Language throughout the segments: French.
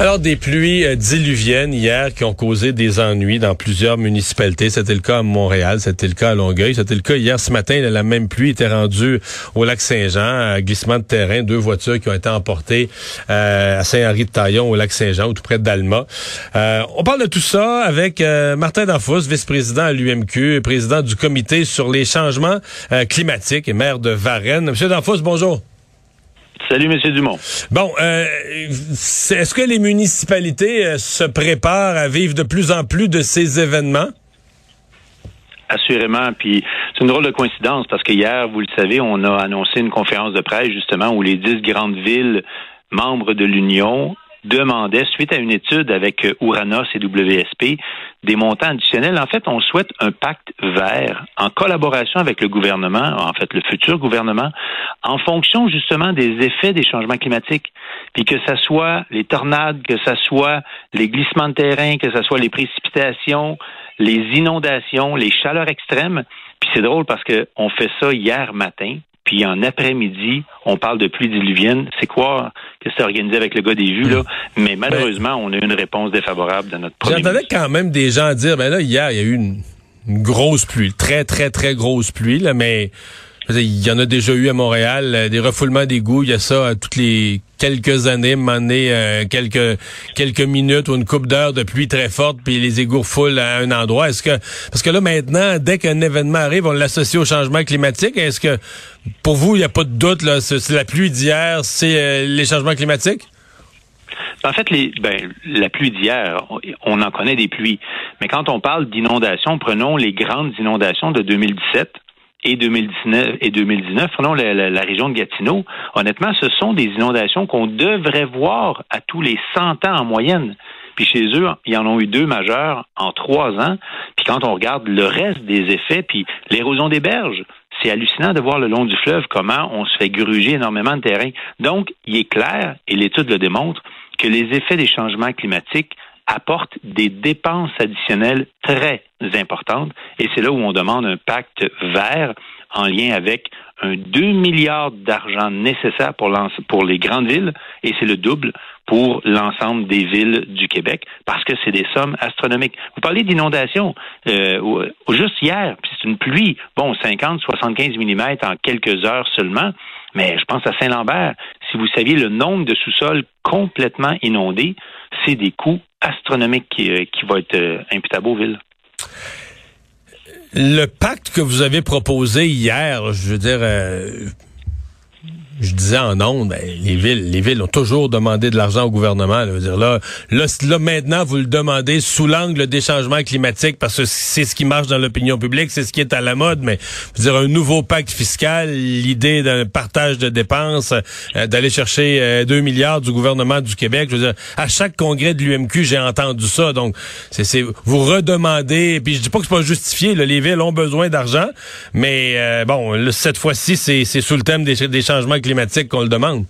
Alors, des pluies euh, diluviennes hier qui ont causé des ennuis dans plusieurs municipalités. C'était le cas à Montréal, c'était le cas à Longueuil, c'était le cas hier ce matin. La même pluie était rendue au lac Saint-Jean, glissement de terrain, deux voitures qui ont été emportées euh, à Saint-Henri-de-Taillon, au lac Saint-Jean, tout près d'Alma. Euh, on parle de tout ça avec Martin Danfous, vice-président à l'UMQ, président du comité sur les changements climatiques et maire de Varennes. Monsieur Danfous, bonjour. Salut, M. Dumont. Bon, euh, est-ce que les municipalités euh, se préparent à vivre de plus en plus de ces événements? Assurément. Puis c'est une drôle de coïncidence parce que hier, vous le savez, on a annoncé une conférence de presse justement où les dix grandes villes membres de l'Union demandait, suite à une étude avec euh, Ouranos et WSP, des montants additionnels. En fait, on souhaite un pacte vert en collaboration avec le gouvernement, en fait le futur gouvernement, en fonction justement des effets des changements climatiques. Puis que ce soit les tornades, que ce soit les glissements de terrain, que ce soit les précipitations, les inondations, les chaleurs extrêmes. Puis c'est drôle parce qu'on fait ça hier matin puis en après-midi, on parle de pluie diluvienne. C'est quoi que c'est organisé avec le gars des vues, là? Mais ben, malheureusement, on a eu une réponse défavorable de notre premier J'entendais quand même des gens dire, ben là, hier, il y a eu une, grosse pluie, très, très, très grosse pluie, là, mais il y en a déjà eu à Montréal, euh, des refoulements d'égouts, il y a ça toutes les quelques années, m'amener euh, quelques quelques minutes ou une coupe d'heure de pluie très forte, puis les égouts refoulent à un endroit. Est-ce que parce que là maintenant, dès qu'un événement arrive, on l'associe au changement climatique. Est-ce que pour vous, il n'y a pas de doute là, c'est la pluie d'hier, c'est euh, les changements climatiques? En fait, les, ben, la pluie d'hier, on en connaît des pluies. Mais quand on parle d'inondations, prenons les grandes inondations de 2017 et 2019 et 2019, prenons la, la, région de Gatineau, honnêtement, ce sont des inondations qu'on devrait voir à tous les 100 ans en moyenne. Puis chez eux, ils en ont eu deux majeures en trois ans. Puis quand on regarde le reste des effets, puis l'érosion des berges, c'est hallucinant de voir le long du fleuve comment on se fait gruger énormément de terrain. Donc, il est clair, et l'étude le démontre, que les effets des changements climatiques apportent des dépenses additionnelles très importantes. Et c'est là où on demande un pacte vert en lien avec un 2 milliards d'argent nécessaire pour, pour les grandes villes et c'est le double pour l'ensemble des villes du Québec parce que c'est des sommes astronomiques. Vous parlez d'inondation. Euh, juste hier, c'est une pluie, bon, 50, 75 mm en quelques heures seulement, mais je pense à Saint-Lambert. Si vous saviez le nombre de sous-sols complètement inondés, c'est des coûts astronomiques qui, euh, qui vont être euh, imputables aux villes. Le pacte que vous avez proposé hier, je veux dire, euh, je disais en ondes, ben, les villes, les villes ont toujours demandé de l'argent au gouvernement. Là, dire, là, là, maintenant, vous le demandez sous l'angle des changements climatiques parce que c'est ce qui marche dans l'opinion publique, c'est ce qui est à la mode. Mais je dire, un nouveau pacte fiscal, l'idée d'un partage de dépenses, euh, d'aller chercher 2 euh, milliards du gouvernement du Québec. Je veux dire, à chaque congrès de l'UMQ, j'ai entendu ça. Donc, c'est vous redemandez. Puis je dis pas que c'est pas justifié. Là, les villes ont besoin d'argent, mais euh, bon, cette fois-ci, c'est sous le thème des changements climatiques climatique qu'on le demande.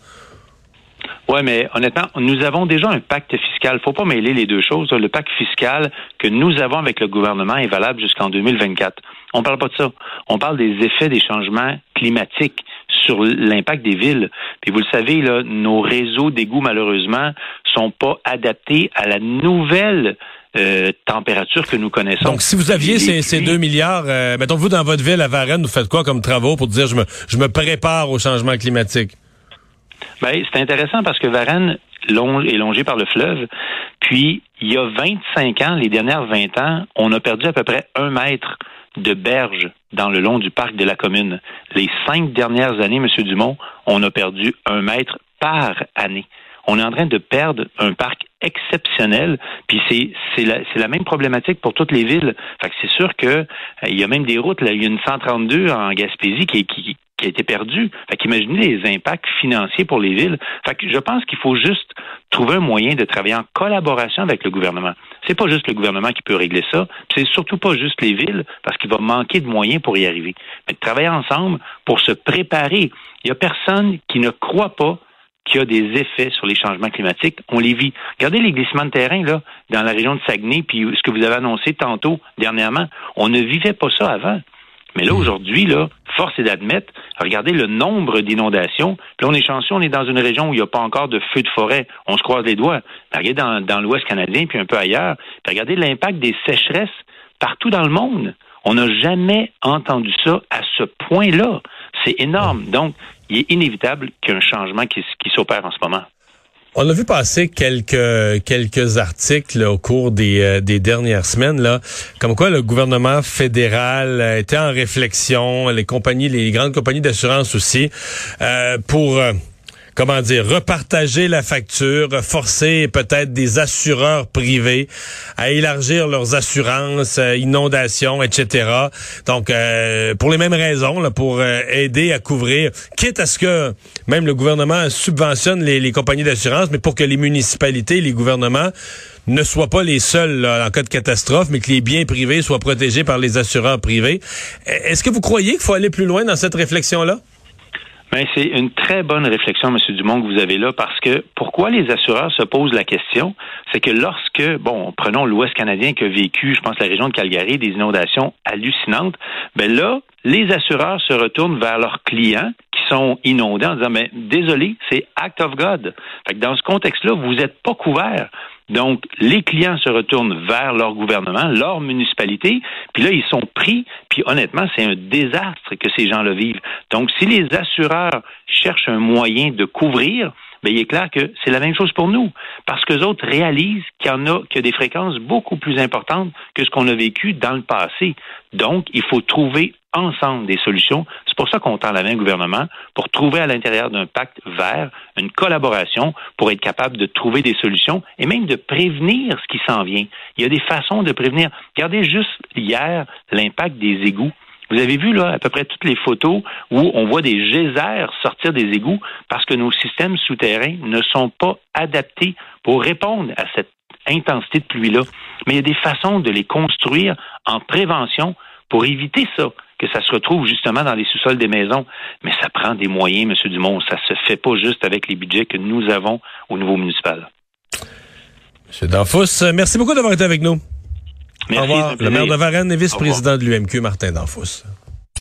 Oui, mais honnêtement, nous avons déjà un pacte fiscal. Il ne faut pas mêler les deux choses. Le pacte fiscal que nous avons avec le gouvernement est valable jusqu'en 2024. On ne parle pas de ça. On parle des effets des changements climatiques sur l'impact des villes. Puis vous le savez, là, nos réseaux d'égouts, malheureusement, sont pas adaptés à la nouvelle euh, température que nous connaissons. Donc, si vous aviez ces, ces 2 milliards, euh, mettons, vous, dans votre ville, à Varennes, vous faites quoi comme travaux pour dire je me, je me prépare au changement climatique? Ben, c'est intéressant parce que Varennes est longé par le fleuve. Puis, il y a 25 ans, les dernières 20 ans, on a perdu à peu près un mètre de berge dans le long du parc de la commune. Les cinq dernières années, M. Dumont, on a perdu un mètre par année on est en train de perdre un parc exceptionnel. Puis c'est c'est la, la même problématique pour toutes les villes. Fait que c'est sûr que euh, il y a même des routes. Là, il y a une 132 en Gaspésie qui, qui, qui a été perdue. Fait qu'imaginez les impacts financiers pour les villes. Fait que je pense qu'il faut juste trouver un moyen de travailler en collaboration avec le gouvernement. C'est pas juste le gouvernement qui peut régler ça. C'est surtout pas juste les villes parce qu'il va manquer de moyens pour y arriver. Mais de travailler ensemble pour se préparer. Il y a personne qui ne croit pas qui a des effets sur les changements climatiques, on les vit. Regardez les glissements de terrain là dans la région de Saguenay, puis ce que vous avez annoncé tantôt dernièrement. On ne vivait pas ça avant. Mais là, aujourd'hui, là, force est d'admettre, regardez le nombre d'inondations. Là, on est chanceux, on est dans une région où il n'y a pas encore de feux de forêt. On se croise les doigts. regardez dans, dans l'Ouest canadien, puis un peu ailleurs. regardez l'impact des sécheresses partout dans le monde. On n'a jamais entendu ça à ce point-là. C'est énorme. Donc, il est inévitable qu'il y ait un changement qui, s'opère en ce moment. On a vu passer quelques quelques articles au cours des, euh, des dernières semaines là, comme quoi le gouvernement fédéral était en réflexion, les compagnies, les grandes compagnies d'assurance aussi, euh, pour euh, comment dire, repartager la facture, forcer peut-être des assureurs privés à élargir leurs assurances, euh, inondations, etc. Donc, euh, pour les mêmes raisons, pour euh, aider à couvrir, quitte à ce que même le gouvernement subventionne les, les compagnies d'assurance, mais pour que les municipalités, les gouvernements ne soient pas les seuls en cas de catastrophe, mais que les biens privés soient protégés par les assureurs privés. Est-ce que vous croyez qu'il faut aller plus loin dans cette réflexion-là? Ben, c'est une très bonne réflexion, M. Dumont, que vous avez là, parce que pourquoi les assureurs se posent la question, c'est que lorsque, bon, prenons l'Ouest canadien qui a vécu, je pense, la région de Calgary, des inondations hallucinantes, ben là, les assureurs se retournent vers leurs clients qui sont inondés en disant, mais désolé, c'est act of God. Fait que dans ce contexte-là, vous n'êtes pas couvert. Donc, les clients se retournent vers leur gouvernement, leur municipalité, puis là, ils sont pris, puis honnêtement, c'est un désastre que ces gens-là vivent. Donc, si les assureurs cherchent un moyen de couvrir, bien, il est clair que c'est la même chose pour nous, parce que autres réalisent qu'il y en a, qu'il y a des fréquences beaucoup plus importantes que ce qu'on a vécu dans le passé. Donc, il faut trouver ensemble des solutions. C'est pour ça qu'on tend la main gouvernement pour trouver à l'intérieur d'un pacte vert une collaboration pour être capable de trouver des solutions et même de prévenir ce qui s'en vient. Il y a des façons de prévenir. Regardez juste hier l'impact des égouts. Vous avez vu là à peu près toutes les photos où on voit des geysers sortir des égouts parce que nos systèmes souterrains ne sont pas adaptés pour répondre à cette intensité de pluie-là. Mais il y a des façons de les construire en prévention pour éviter ça, que ça se retrouve justement dans les sous-sols des maisons. Mais ça prend des moyens, M. Dumont. Ça se fait pas juste avec les budgets que nous avons au niveau municipal. M. Danfous, merci beaucoup d'avoir été avec nous. Merci. Au revoir. Le maire de Varennes et vice-président de l'UMQ, Martin Danfous.